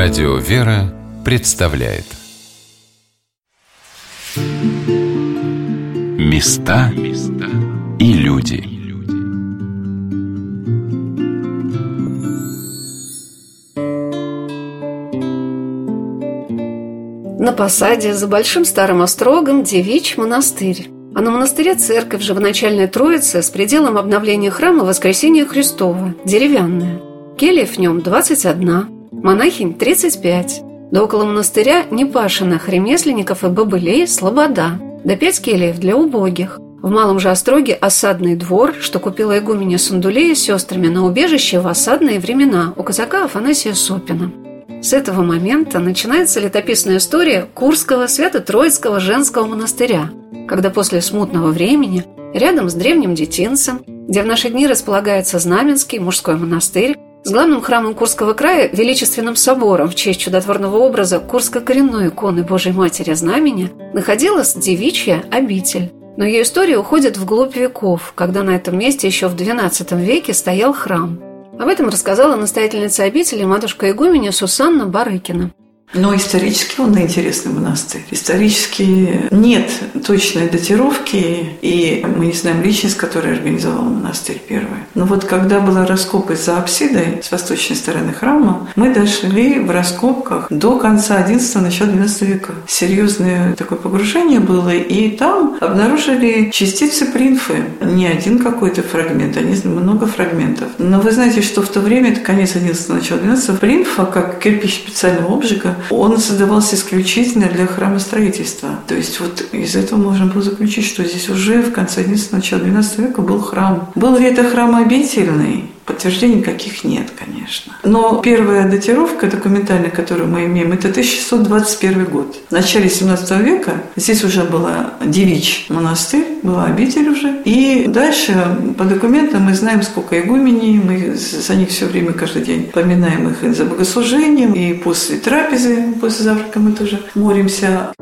Радио «Вера» представляет Места и люди На посаде за Большим Старым Острогом девичий монастырь. А на монастыре церковь живоначальная Троица с пределом обновления храма Воскресения Христова, деревянная. Келья в нем 21, монахинь 35. До около монастыря непашенных ремесленников и бобылей слобода. До пять кельев для убогих. В Малом же Остроге осадный двор, что купила игуменя Сундулея с сестрами на убежище в осадные времена у казака Афанасия Сопина. С этого момента начинается летописная история Курского Свято-Троицкого женского монастыря, когда после смутного времени, рядом с древним детинцем, где в наши дни располагается Знаменский мужской монастырь, с главным храмом Курского края, величественным собором в честь чудотворного образа Курско-коренной иконы Божьей Матери Знамени, находилась девичья обитель. Но ее история уходит вглубь веков, когда на этом месте еще в XII веке стоял храм – об этом рассказала настоятельница обители матушка игуменя Сусанна Барыкина. Но исторически он интересный монастырь. Исторически нет точной датировки, и мы не знаем личность, которая организовала монастырь первый. Но вот когда была раскопка за апсидой с восточной стороны храма, мы дошли в раскопках до конца XI, начала XII века. Серьезное такое погружение было, и там обнаружили частицы принфы. Не один какой-то фрагмент, а много фрагментов. Но вы знаете, что в то время, это конец XI, начало XII, принфа, как кирпич специального обжига, он создавался исключительно для храмостроительства. То есть вот из этого можно было заключить, что здесь уже в конце XI, начала XII века был храм. Был ли это храм обительный? Подтверждений каких нет, конечно. Но первая датировка документальная, которую мы имеем, это 1621 год. В начале 17 века здесь уже была девич монастырь, была обитель уже. И дальше по документам мы знаем, сколько игуменей, мы за них все время, каждый день поминаем их за богослужением, и после трапезы, после завтрака мы тоже молимся.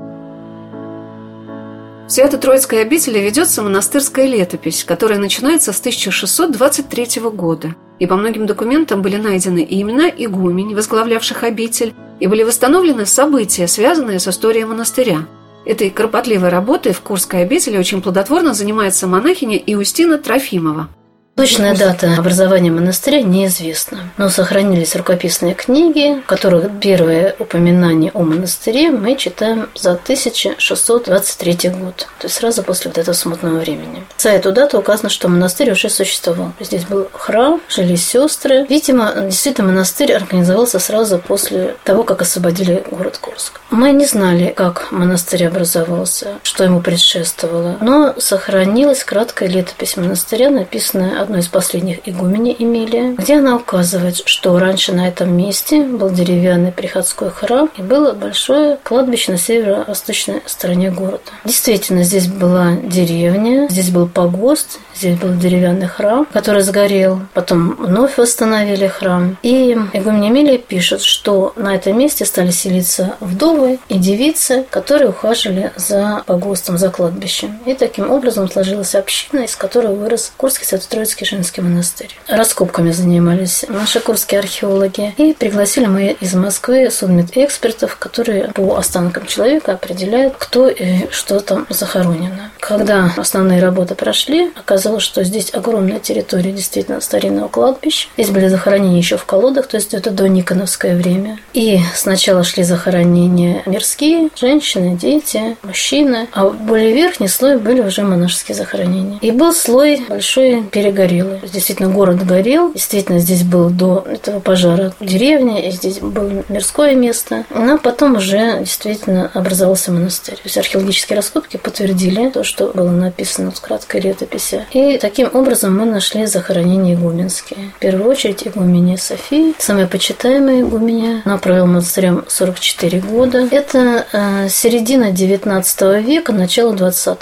В Свято-Троицкой обители ведется монастырская летопись, которая начинается с 1623 года. И по многим документам были найдены и имена игумень, возглавлявших обитель, и были восстановлены события, связанные с историей монастыря. Этой кропотливой работой в Курской обители очень плодотворно занимается монахиня Иустина Трофимова – Точная дата образования монастыря неизвестна, но сохранились рукописные книги, в которых первое упоминание о монастыре мы читаем за 1623 год, то есть сразу после вот этого смутного времени. За эту дату указано, что монастырь уже существовал. Здесь был храм, жили сестры. Видимо, действительно монастырь организовался сразу после того, как освободили город Курск. Мы не знали, как монастырь образовался, что ему предшествовало, но сохранилась краткая летопись монастыря, написанная одной из последних игуменей Эмилия, где она указывает, что раньше на этом месте был деревянный приходской храм и было большое кладбище на северо-восточной стороне города. Действительно, здесь была деревня, здесь был погост, здесь был деревянный храм, который сгорел. Потом вновь восстановили храм. И игумен Эмилия пишет, что на этом месте стали селиться вдовы и девицы, которые ухаживали за погостом, за кладбищем. И таким образом сложилась община, из которой вырос Курский Свято-Троицкий Курский женский монастырь. Раскопками занимались наши курские археологи. И пригласили мы из Москвы судмедэкспертов, которые по останкам человека определяют, кто и что там захоронено. Когда основные работы прошли, оказалось, что здесь огромная территория действительно старинного кладбища. Здесь были захоронения еще в колодах, то есть это до Никоновское время. И сначала шли захоронения мирские, женщины, дети, мужчины, а более верхний слой были уже монашеские захоронения. И был слой большой перегорел горело. Действительно, город горел. Действительно, здесь был до этого пожара деревня, и здесь было мирское место. Но потом уже действительно образовался монастырь. То есть археологические раскопки подтвердили то, что было написано в краткой летописи. И таким образом мы нашли захоронения игуменские. В первую очередь игуменя Софии, самая почитаемая игуменя. Она провела монастырем 44 года. Это э, середина 19 века, начало 20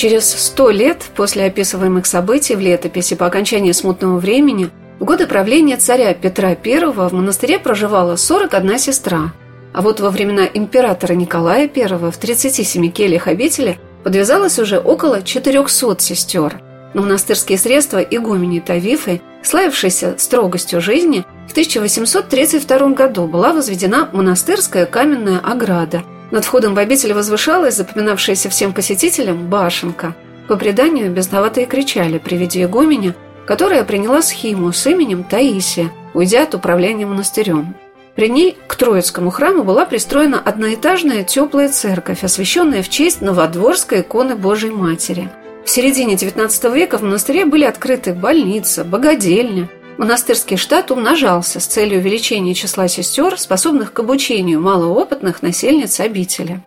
Через сто лет после описываемых событий в летописи по окончании смутного времени в годы правления царя Петра I в монастыре проживала 41 сестра, а вот во времена императора Николая I в 37 кельях обители подвязалось уже около 400 сестер. Но монастырские средства игумени Тавифы Славившейся строгостью жизни, в 1832 году была возведена монастырская каменная ограда. Над входом в обитель возвышалась запоминавшаяся всем посетителям башенка. По преданию, бездноватые кричали при виде игуменя, которая приняла схему с именем Таисия, уйдя от управления монастырем. При ней к Троицкому храму была пристроена одноэтажная теплая церковь, освященная в честь Новодворской иконы Божией Матери – в середине XIX века в монастыре были открыты больница, богадельня. Монастырский штат умножался с целью увеличения числа сестер, способных к обучению малоопытных насельниц обители.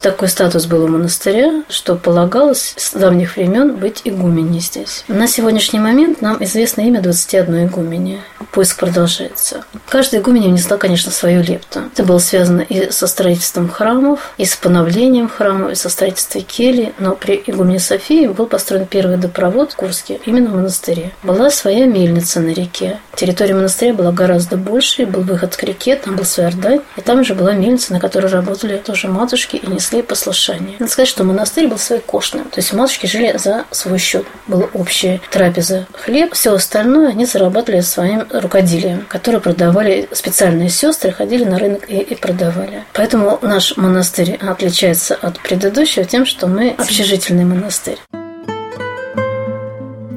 Такой статус был у монастыря, что полагалось с давних времен быть игуменей здесь. На сегодняшний момент нам известно имя 21 игумени. Поиск продолжается. Каждая игуменя внесла, конечно, свою лепту. Это было связано и со строительством храмов, и с поновлением храмов, и со строительством кели. Но при игумене Софии был построен первый водопровод в Курске, именно в монастыре. Была своя мельница на реке. Территория монастыря была гораздо больше, был выход к реке, там был свой Ордань, и там же была мельница, на которой работали тоже матушки и несли несли послушание. Надо сказать, что монастырь был своекошным. То есть матушки жили за свой счет. Была общая трапеза хлеб, все остальное они зарабатывали своим рукоделием, которое продавали специальные сестры, ходили на рынок и, и продавали. Поэтому наш монастырь отличается от предыдущего тем, что мы общежительный монастырь.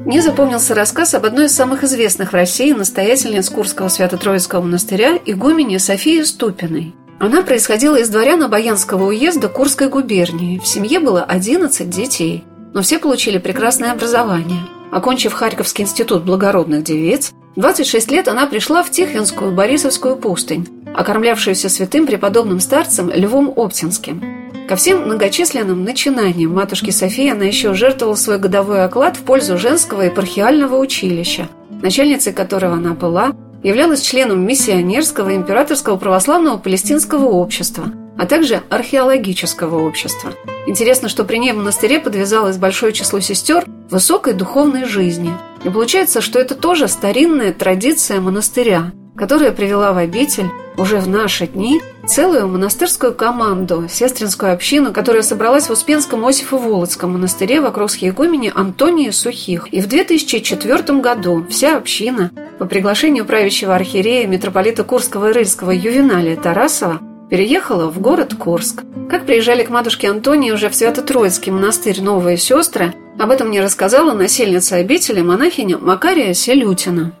Мне запомнился рассказ об одной из самых известных в России настоятельниц Курского Свято-Троицкого монастыря игумене Софии Ступиной. Она происходила из дворян Обаянского уезда Курской губернии. В семье было 11 детей, но все получили прекрасное образование. Окончив Харьковский институт благородных девиц, 26 лет она пришла в Тихвинскую Борисовскую пустынь, окормлявшуюся святым преподобным старцем Львом Оптинским. Ко всем многочисленным начинаниям матушки Софии она еще жертвовала свой годовой оклад в пользу женского епархиального училища, начальницей которого она была, являлась членом миссионерского императорского православного палестинского общества, а также археологического общества. Интересно, что при ней в монастыре подвязалось большое число сестер высокой духовной жизни. И получается, что это тоже старинная традиция монастыря, которая привела в обитель уже в наши дни целую монастырскую команду, сестринскую общину, которая собралась в Успенском Осифо-Володском монастыре вокруг схиегумени Антонии Сухих. И в 2004 году вся община по приглашению правящего архиерея митрополита Курского и Рыльского Ювеналия Тарасова переехала в город Курск. Как приезжали к матушке Антонии уже в Свято-Троицкий монастырь новые сестры, об этом мне рассказала насельница обители монахиня Макария Селютина.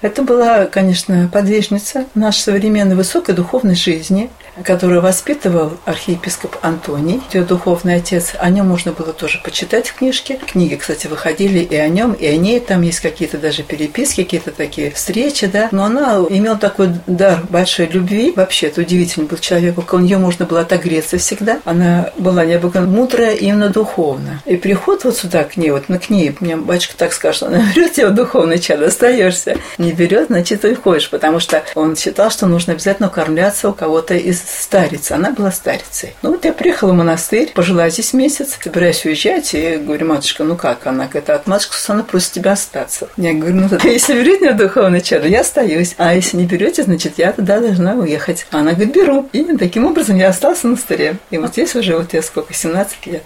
Это была, конечно, подвижница нашей современной высокой духовной жизни, которую воспитывал архиепископ Антоний, ее духовный отец. О нем можно было тоже почитать в книжке. Книги, кстати, выходили и о нем, и о ней. Там есть какие-то даже переписки, какие-то такие встречи, да. Но она имела такой дар большой любви. Вообще, это удивительный был человек. У нее можно было отогреться всегда. Она была необыкновенно мудрая именно духовно. И приход вот сюда к ней, вот на к ней, мне батюшка так скажет, она берет тебя духовный чад, остаешься. Не берет, значит, ты ходишь, потому что он считал, что нужно обязательно кормляться у кого-то из стариц. Она была старицей. Ну вот я приехала в монастырь, пожила здесь месяц, собираюсь уезжать, и говорю, матушка, ну как? Она говорит, от матушка Сусана просит тебя остаться. Я говорю, ну если берете меня духовный чадо, я остаюсь. А если не берете, значит, я тогда должна уехать. Она говорит, беру. И таким образом я осталась в монастыре. И вот здесь уже вот я сколько, 17 лет.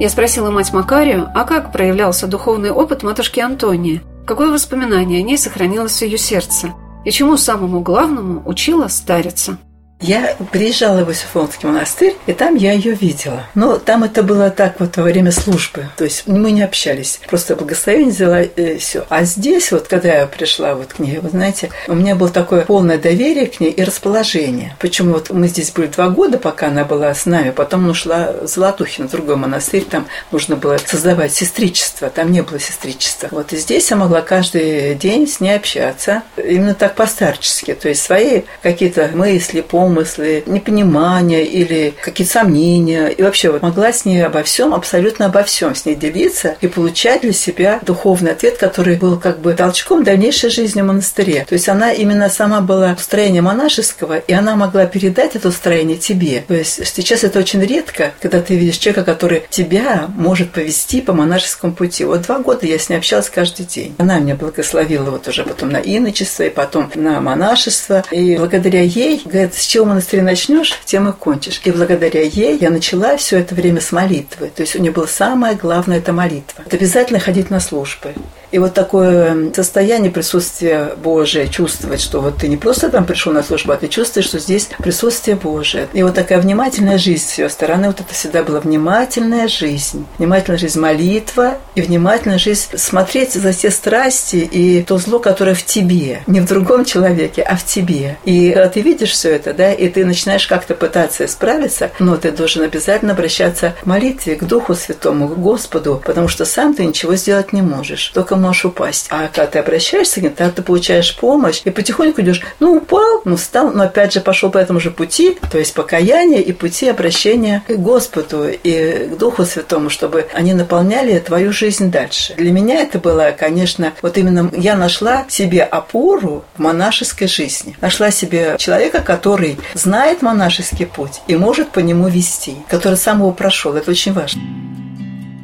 Я спросила мать Макарию, а как проявлялся духовный опыт матушки Антонии? Какое воспоминание о ней сохранилось в ее сердце? И чему самому главному учила старица? Я приезжала в Иосифонский монастырь, и там я ее видела. Но там это было так вот во время службы. То есть мы не общались. Просто благословение взяла и все. А здесь вот, когда я пришла вот к ней, вы знаете, у меня было такое полное доверие к ней и расположение. Почему вот мы здесь были два года, пока она была с нами, потом ушла в Золотухино, другой монастырь, там нужно было создавать сестричество, там не было сестричества. Вот и здесь я могла каждый день с ней общаться, именно так по-старчески, то есть свои какие-то мысли, помыслы, помыслы, непонимания или какие-то сомнения. И вообще вот могла с ней обо всем, абсолютно обо всем с ней делиться и получать для себя духовный ответ, который был как бы толчком дальнейшей жизни в монастыре. То есть она именно сама была строение монашеского, и она могла передать это строение тебе. То есть сейчас это очень редко, когда ты видишь человека, который тебя может повести по монашескому пути. Вот два года я с ней общалась каждый день. Она меня благословила вот уже потом на иночество и потом на монашество. И благодаря ей, говорит, с чего чего монастырь начнешь, тем и кончишь. И благодаря ей я начала все это время с молитвы. То есть у нее было самое главное – это молитва. Это обязательно ходить на службы. И вот такое состояние присутствия Божия, чувствовать, что вот ты не просто там пришел на службу, а ты чувствуешь, что здесь присутствие Божие. И вот такая внимательная жизнь с ее стороны, вот это всегда была внимательная жизнь. Внимательная жизнь молитва и внимательная жизнь смотреть за все страсти и то зло, которое в тебе. Не в другом человеке, а в тебе. И ты видишь все это, да, и ты начинаешь как-то пытаться исправиться, но ты должен обязательно обращаться к молитве, к Духу Святому, к Господу, потому что сам ты ничего сделать не можешь, только можешь упасть. А когда ты обращаешься к ним, тогда ты получаешь помощь и потихоньку идешь, ну, упал, ну, встал, но опять же пошел по этому же пути, то есть покаяние и пути обращения к Господу и к Духу Святому, чтобы они наполняли твою жизнь дальше. Для меня это было, конечно, вот именно я нашла себе опору в монашеской жизни. Нашла себе человека, который знает монашеский путь и может по нему вести, который сам его прошел. Это очень важно.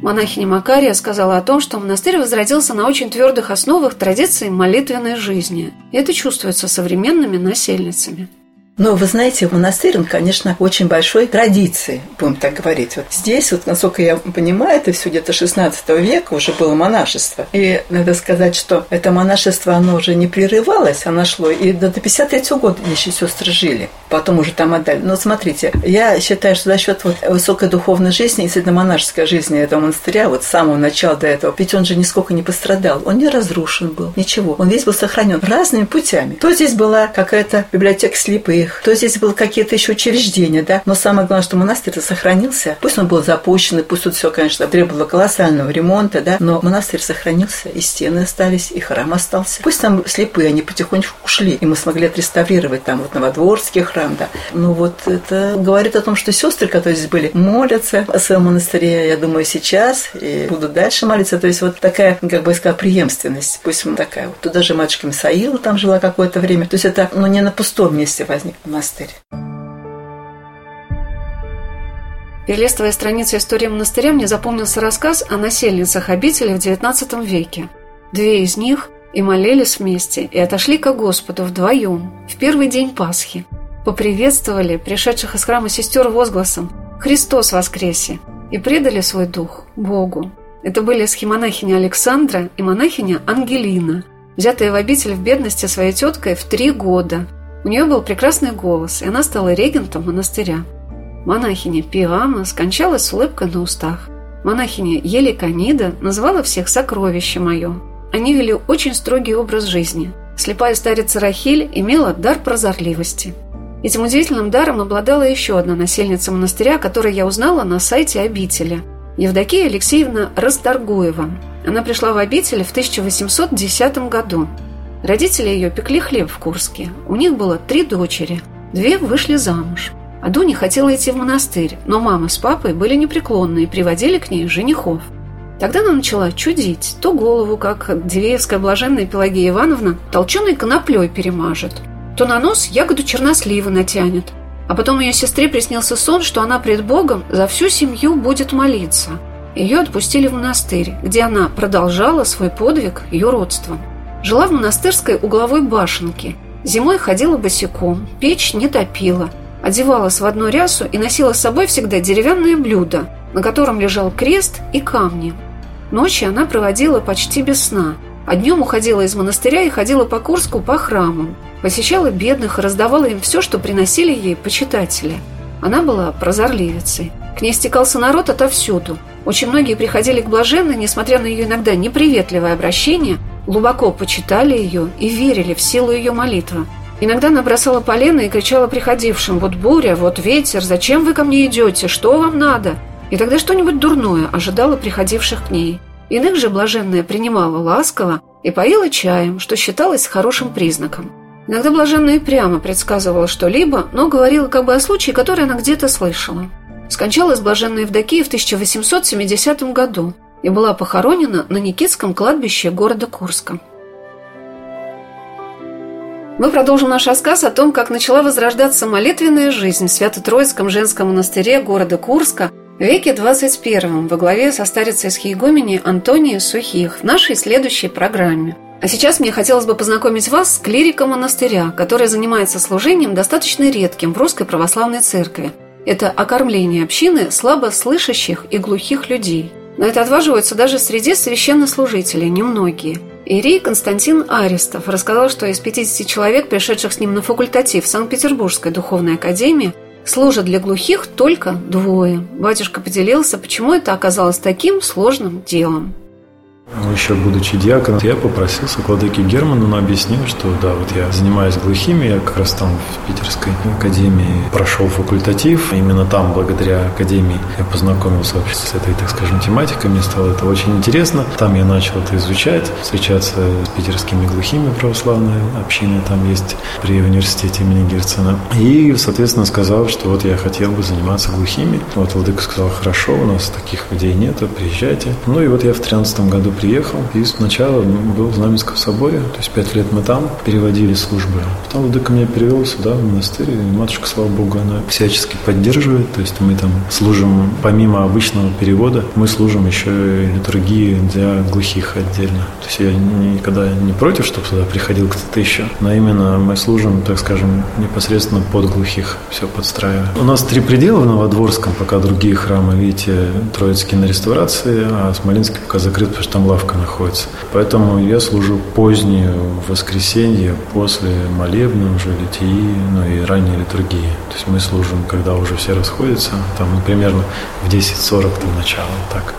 Монахиня Макария сказала о том, что монастырь возродился на очень твердых основах традиции молитвенной жизни. И это чувствуется современными насельницами. Но вы знаете, монастырь, он, конечно, очень большой традиции, будем так говорить. Вот здесь, вот, насколько я понимаю, это все где-то 16 века уже было монашество. И надо сказать, что это монашество, оно уже не прерывалось, оно шло и до 53 года еще сестры жили. Потом уже там отдали. Но смотрите, я считаю, что за счет вот высокой духовной жизни, если монашеской жизни этого монастыря, вот с самого начала до этого, ведь он же нисколько не пострадал, он не разрушен был, ничего. Он весь был сохранен разными путями. То здесь была какая-то библиотека слепых, их, то здесь было какие-то еще учреждения, да. Но самое главное, что монастырь сохранился. Пусть он был запущен, и пусть тут все, конечно, требовало колоссального ремонта, да, но монастырь сохранился, и стены остались, и храм остался. Пусть там слепые, они потихоньку ушли, и мы смогли отреставрировать там вот Новодворский храм, да. Ну вот это говорит о том, что сестры, которые здесь были, молятся о своем монастыре, я думаю, сейчас, и будут дальше молиться. То есть вот такая, как бы сказать, преемственность. Пусть такая. Вот туда же матушка Мисаила там жила какое-то время. То есть это, ну, не на пустом месте возник монастырь. Перелистывая страницы истории монастыря, мне запомнился рассказ о насельницах обители в XIX веке. Две из них и молились вместе, и отошли ко Господу вдвоем в первый день Пасхи. Поприветствовали пришедших из храма сестер возгласом «Христос воскресе!» и предали свой дух Богу. Это были схемонахиня Александра и монахиня Ангелина, взятые в обитель в бедности своей теткой в три года – у нее был прекрасный голос, и она стала регентом монастыря. Монахиня Пиама скончалась с улыбкой на устах. Монахиня Еликанида называла всех «сокровище мое». Они вели очень строгий образ жизни. Слепая старица Рахиль имела дар прозорливости. Этим удивительным даром обладала еще одна насельница монастыря, которую я узнала на сайте обители – Евдокия Алексеевна Расторгуева. Она пришла в обитель в 1810 году. Родители ее пекли хлеб в Курске. У них было три дочери. Две вышли замуж. А Дуня хотела идти в монастырь, но мама с папой были непреклонны и приводили к ней женихов. Тогда она начала чудить. То голову, как Дивеевская блаженная Пелагея Ивановна, толченой коноплей перемажет, то на нос ягоду чернослива натянет. А потом ее сестре приснился сон, что она пред Богом за всю семью будет молиться. Ее отпустили в монастырь, где она продолжала свой подвиг ее родством. Жила в монастырской угловой башенке. Зимой ходила босиком, печь не топила. Одевалась в одну рясу и носила с собой всегда деревянное блюдо, на котором лежал крест и камни. Ночи она проводила почти без сна, а днем уходила из монастыря и ходила по Курску по храмам. Посещала бедных и раздавала им все, что приносили ей почитатели. Она была прозорливицей. К ней стекался народ отовсюду. Очень многие приходили к блаженной, несмотря на ее иногда неприветливое обращение, глубоко почитали ее и верили в силу ее молитвы. Иногда она бросала полено и кричала приходившим «Вот буря, вот ветер, зачем вы ко мне идете? Что вам надо?» И тогда что-нибудь дурное ожидало приходивших к ней. Иных же блаженная принимала ласково и поила чаем, что считалось хорошим признаком. Иногда блаженная прямо предсказывала что-либо, но говорила как бы о случае, который она где-то слышала. Скончалась блаженная Евдокия в 1870 году и была похоронена на Никитском кладбище города Курска. Мы продолжим наш рассказ о том, как начала возрождаться молитвенная жизнь в Свято-Троицком женском монастыре города Курска в веке 21 во главе со старицей схиегумени Антонией Сухих в нашей следующей программе. А сейчас мне хотелось бы познакомить вас с клириком монастыря, который занимается служением достаточно редким в Русской Православной Церкви – это окормление общины слабо слышащих и глухих людей. Но это отваживаются даже среди священнослужителей, немногие. Ирий Константин Аристов рассказал, что из 50 человек, пришедших с ним на факультатив Санкт-Петербургской духовной академии, служат для глухих только двое. Батюшка поделился, почему это оказалось таким сложным делом. Еще будучи диаконом, я попросился к владыке Герману, но объяснил, что да, вот я занимаюсь глухими, я как раз там в Питерской академии прошел факультатив. Именно там, благодаря академии, я познакомился вообще с этой, так скажем, тематикой. Мне стало это очень интересно. Там я начал это изучать, встречаться с питерскими глухими православной общиной. Там есть при университете имени Герцена. И, соответственно, сказал, что вот я хотел бы заниматься глухими. Вот владыка сказал, хорошо, у нас таких людей нету, приезжайте. Ну и вот я в 13 году приехал и сначала был в Знаменском соборе, то есть пять лет мы там переводили службы. Потом Владыка меня перевел сюда, в монастырь, и матушка, слава богу, она всячески поддерживает, то есть мы там служим, помимо обычного перевода, мы служим еще и литургии для глухих отдельно. То есть я никогда не против, чтобы туда приходил кто-то еще, но именно мы служим, так скажем, непосредственно под глухих, все подстраиваем. У нас три предела в Новодворском, пока другие храмы, видите, Троицкий на реставрации, а Смоленский пока закрыт, потому что там лавка находится. Поэтому я служу позднее воскресенье после молебна уже литии, ну и ранней литургии. То есть мы служим, когда уже все расходятся, там ну, примерно в 10.40 до начала, так.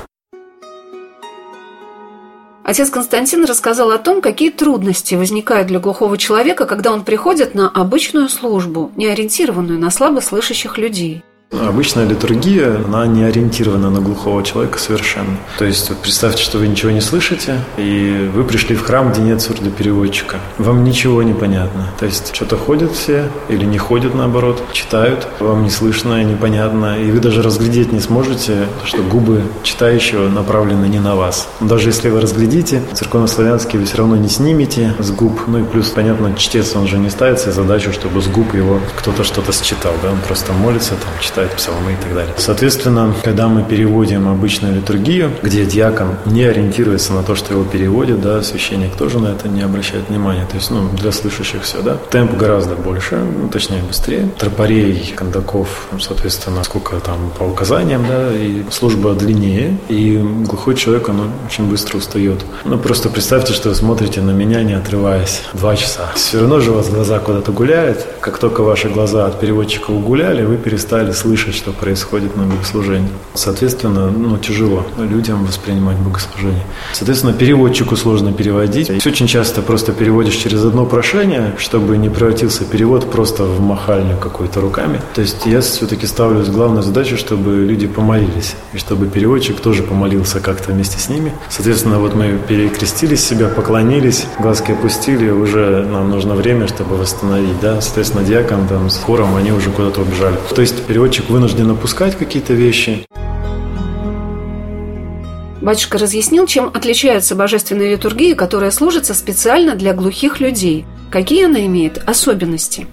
Отец Константин рассказал о том, какие трудности возникают для глухого человека, когда он приходит на обычную службу, не ориентированную на слабослышащих людей – Обычная литургия, она не ориентирована на глухого человека совершенно. То есть представьте, что вы ничего не слышите, и вы пришли в храм, где нет сурдопереводчика. Вам ничего не понятно. То есть что-то ходят все или не ходят наоборот, читают, вам не слышно, непонятно, и вы даже разглядеть не сможете, что губы читающего направлены не на вас. Даже если вы разглядите, церковнославянский вы все равно не снимете с губ. Ну и плюс, понятно, чтец, он же не ставит себе задачу, чтобы с губ его кто-то что-то считал, да, он просто молится, там, читает читают псалмы и так далее. Соответственно, когда мы переводим обычную литургию, где диакон не ориентируется на то, что его переводят, да, священник тоже на это не обращает внимания. То есть, ну, для слышащих все, да. Темп гораздо больше, ну, точнее, быстрее. Тропарей, кондаков, соответственно, сколько там по указаниям, да, и служба длиннее, и глухой человек, он очень быстро устает. Ну, просто представьте, что вы смотрите на меня, не отрываясь, два часа. Все равно же у вас глаза куда-то гуляют. Как только ваши глаза от переводчика угуляли, вы перестали слышать слышать, что происходит на богослужении. Соответственно, ну, тяжело людям воспринимать богослужение. Соответственно, переводчику сложно переводить. И очень часто просто переводишь через одно прошение, чтобы не превратился перевод просто в махальню какой-то руками. То есть я все-таки ставлю главную задачу, чтобы люди помолились, и чтобы переводчик тоже помолился как-то вместе с ними. Соответственно, вот мы перекрестились себя, поклонились, глазки опустили, уже нам нужно время, чтобы восстановить, да. Соответственно, диакон там с хором, они уже куда-то убежали. То есть переводчик переводчик вынужден опускать какие-то вещи. Батюшка разъяснил, чем отличается божественная литургия, которая служится специально для глухих людей. Какие она имеет особенности?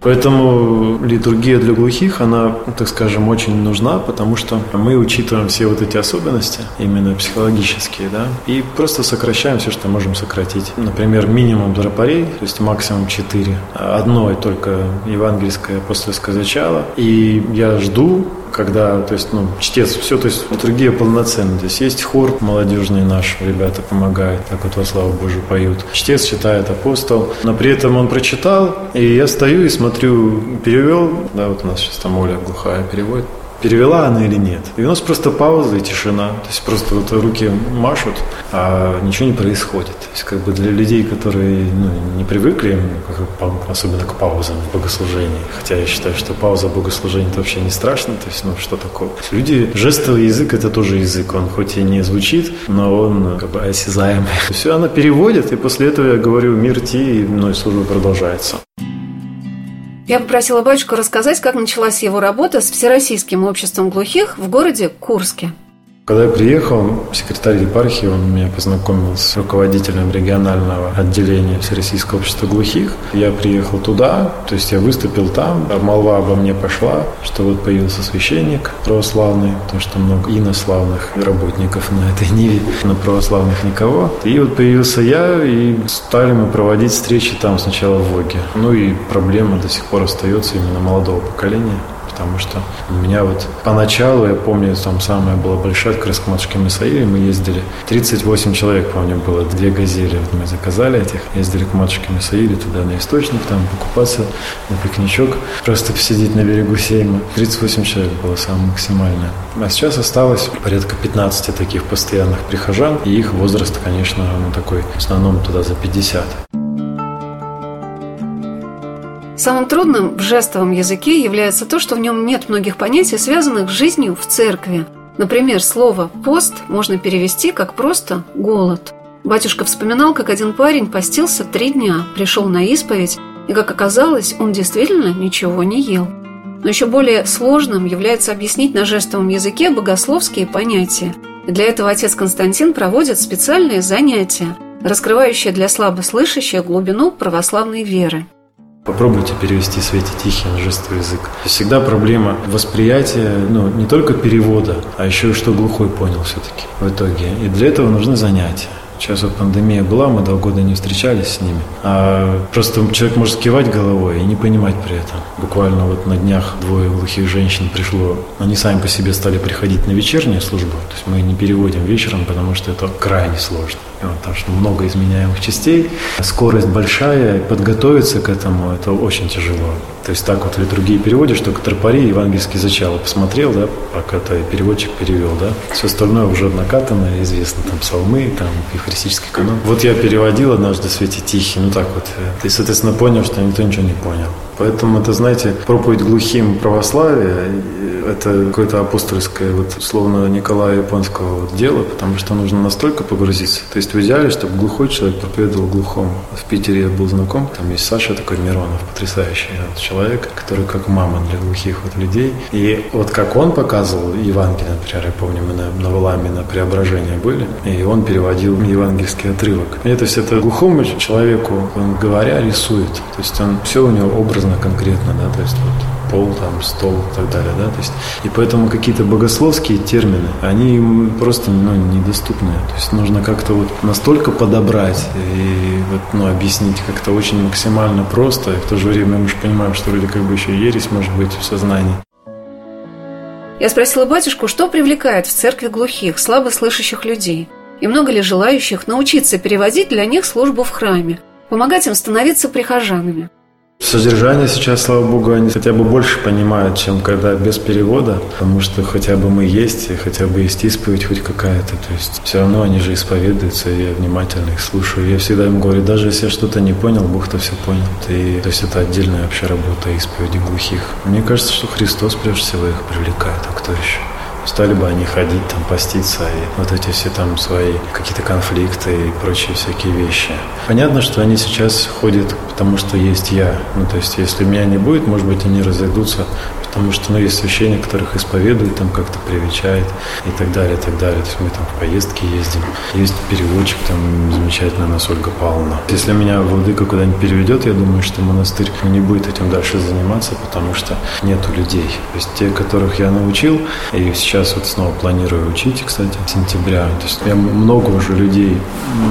Поэтому литургия для глухих, она, так скажем, очень нужна, потому что мы учитываем все вот эти особенности, именно психологические, да, и просто сокращаем все, что можем сократить. Например, минимум тропарей, то есть максимум 4. Одно только евангельское апостольское зачало. И я жду когда, то есть, ну, чтец, все, то есть, литургия полноценная. То есть, есть хор молодежный наш, ребята помогают, так вот во славу Божию поют. Чтец читает апостол, но при этом он прочитал, и я стою и смотрю, перевел, да, вот у нас сейчас там Оля глухая переводит, перевела она или нет. И у нас просто пауза и тишина. То есть просто вот руки машут, а ничего не происходит. То есть как бы для людей, которые ну, не привыкли, особенно к паузам в богослужении, хотя я считаю, что пауза в богослужении это вообще не страшно, то есть ну что такое. Люди, жестовый язык это тоже язык, он хоть и не звучит, но он как бы осязаемый. Все она переводит, и после этого я говорю мир ти, и ну, служба продолжается. Я попросила батюшку рассказать, как началась его работа с Всероссийским обществом глухих в городе Курске. Когда я приехал, секретарь епархии, он меня познакомил с руководителем регионального отделения Всероссийского общества глухих. Я приехал туда, то есть я выступил там, молва обо мне пошла, что вот появился священник православный, потому что много инославных работников на этой ниве, на православных никого. И вот появился я, и стали мы проводить встречи там сначала в Воге. Ну и проблема до сих пор остается именно молодого поколения потому что у меня вот поначалу, я помню, там самая была большая, раз к матушке Мисаиле мы ездили, 38 человек, помню, было, две газели вот мы заказали этих, ездили к матушке Мисаиле туда на источник, там покупаться на пикничок, просто посидеть на берегу Сейма. 38 человек было самое максимальное. А сейчас осталось порядка 15 таких постоянных прихожан, и их возраст, конечно, ну, такой, в основном туда за 50. Самым трудным в жестовом языке является то, что в нем нет многих понятий, связанных с жизнью в церкви. Например, слово «пост» можно перевести как просто «голод». Батюшка вспоминал, как один парень постился три дня, пришел на исповедь, и, как оказалось, он действительно ничего не ел. Но еще более сложным является объяснить на жестовом языке богословские понятия. Для этого отец Константин проводит специальные занятия, раскрывающие для слабослышащих глубину православной веры. Попробуйте перевести Свете Тихий на жестовый язык. Всегда проблема восприятия, ну, не только перевода, а еще и что глухой понял все-таки в итоге. И для этого нужны занятия. Сейчас вот пандемия была, мы два года не встречались с ними. А просто человек может кивать головой и не понимать при этом. Буквально вот на днях двое глухих женщин пришло, они сами по себе стали приходить на вечернюю службу. То есть мы не переводим вечером, потому что это крайне сложно. Потому что много изменяемых частей, скорость большая, подготовиться к этому это очень тяжело. То есть так вот литургии переводишь, только тропари, евангельские зачало посмотрел, да, пока то переводчик перевел, да. Все остальное уже накатано, известно, там псалмы, там евхаристический канон. Вот я переводил однажды Свете Тихий, ну так вот. И, соответственно, понял, что никто ничего не понял. Поэтому это, знаете, проповедь глухим православия – это какое-то апостольское, вот, словно Николая Японского вот, дело, потому что нужно настолько погрузиться. То есть в идеале, чтобы глухой человек проповедовал глухому. В Питере я был знаком, там есть Саша такой Миронов, потрясающий вот, человек, который как мама для глухих вот людей. И вот как он показывал Евангелие, например, я помню, мы на, на Валаме на Преображение были, и он переводил евангельский отрывок. И это все это глухому человеку, он говоря, рисует. То есть он все у него образно образно, конкретно, да, то есть вот пол, там, стол и так далее, да, то есть, и поэтому какие-то богословские термины, они просто, ну, недоступны, то есть нужно как-то вот настолько подобрать и вот, ну, объяснить как-то очень максимально просто, и в то же время мы же понимаем, что вроде как бы еще ересь может быть в сознании. Я спросила батюшку, что привлекает в церкви глухих, слабослышащих людей, и много ли желающих научиться переводить для них службу в храме, помогать им становиться прихожанами. Содержание сейчас, слава богу, они хотя бы больше понимают, чем когда без перевода, потому что хотя бы мы есть, и хотя бы есть исповедь хоть какая-то. То есть все равно они же исповедуются, и я внимательно их слушаю. Я всегда им говорю, даже если я что-то не понял, Бог-то все понял. И, то есть это отдельная вообще работа исповеди глухих. Мне кажется, что Христос прежде всего их привлекает, а кто еще? Стали бы они ходить, там, поститься, и вот эти все там свои какие-то конфликты и прочие всякие вещи. Понятно, что они сейчас ходят, потому что есть я. Ну, то есть, если меня не будет, может быть, они разойдутся потому что ну, есть священник, которых исповедует, там как-то привечает и так далее, и так далее. То есть мы там в поездки ездим. Есть переводчик, там замечательная нас Ольга Павловна. Если меня владыка куда-нибудь переведет, я думаю, что монастырь не будет этим дальше заниматься, потому что нету людей. То есть те, которых я научил, и сейчас вот снова планирую учить, кстати, сентября. То есть я много уже людей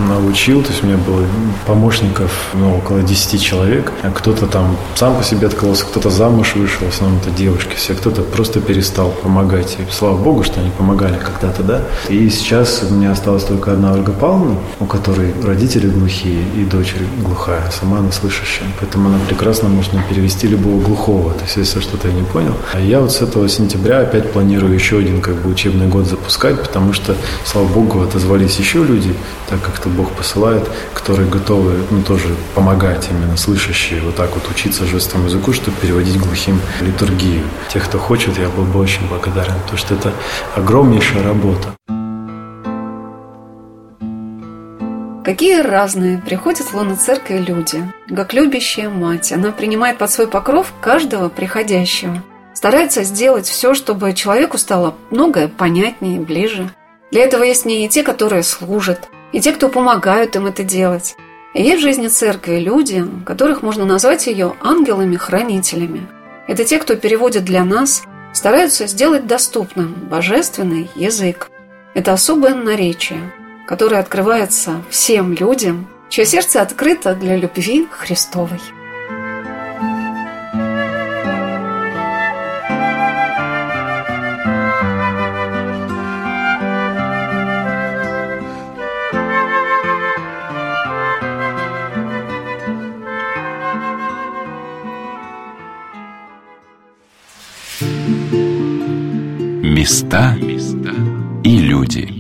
научил, то есть у меня было помощников ну, около 10 человек. А кто-то там сам по себе открылся, кто-то замуж вышел, в основном это девушки девушки все, кто-то просто перестал помогать. И слава богу, что они помогали когда-то, да. И сейчас у меня осталась только одна Ольга Павловна, у которой родители глухие и дочь глухая, сама она слышащая. Поэтому она прекрасно может перевести любого глухого, то есть если что-то я не понял. А я вот с этого сентября опять планирую еще один как бы учебный год запускать, потому что, слава богу, отозвались еще люди, так как это Бог посылает, которые готовы ну, тоже помогать именно слышащие, вот так вот учиться жестовому языку, чтобы переводить глухим литургию тех, кто хочет, я был бы очень благодарен, потому что это огромнейшая работа. Какие разные приходят в лоно церкви люди, как любящая мать. Она принимает под свой покров каждого приходящего. Старается сделать все, чтобы человеку стало многое понятнее, ближе. Для этого есть не и те, которые служат, и те, кто помогают им это делать. И есть в жизни церкви люди, которых можно назвать ее ангелами-хранителями – это те, кто переводит для нас, стараются сделать доступным божественный язык. Это особое наречие, которое открывается всем людям, чье сердце открыто для любви Христовой. Места и люди.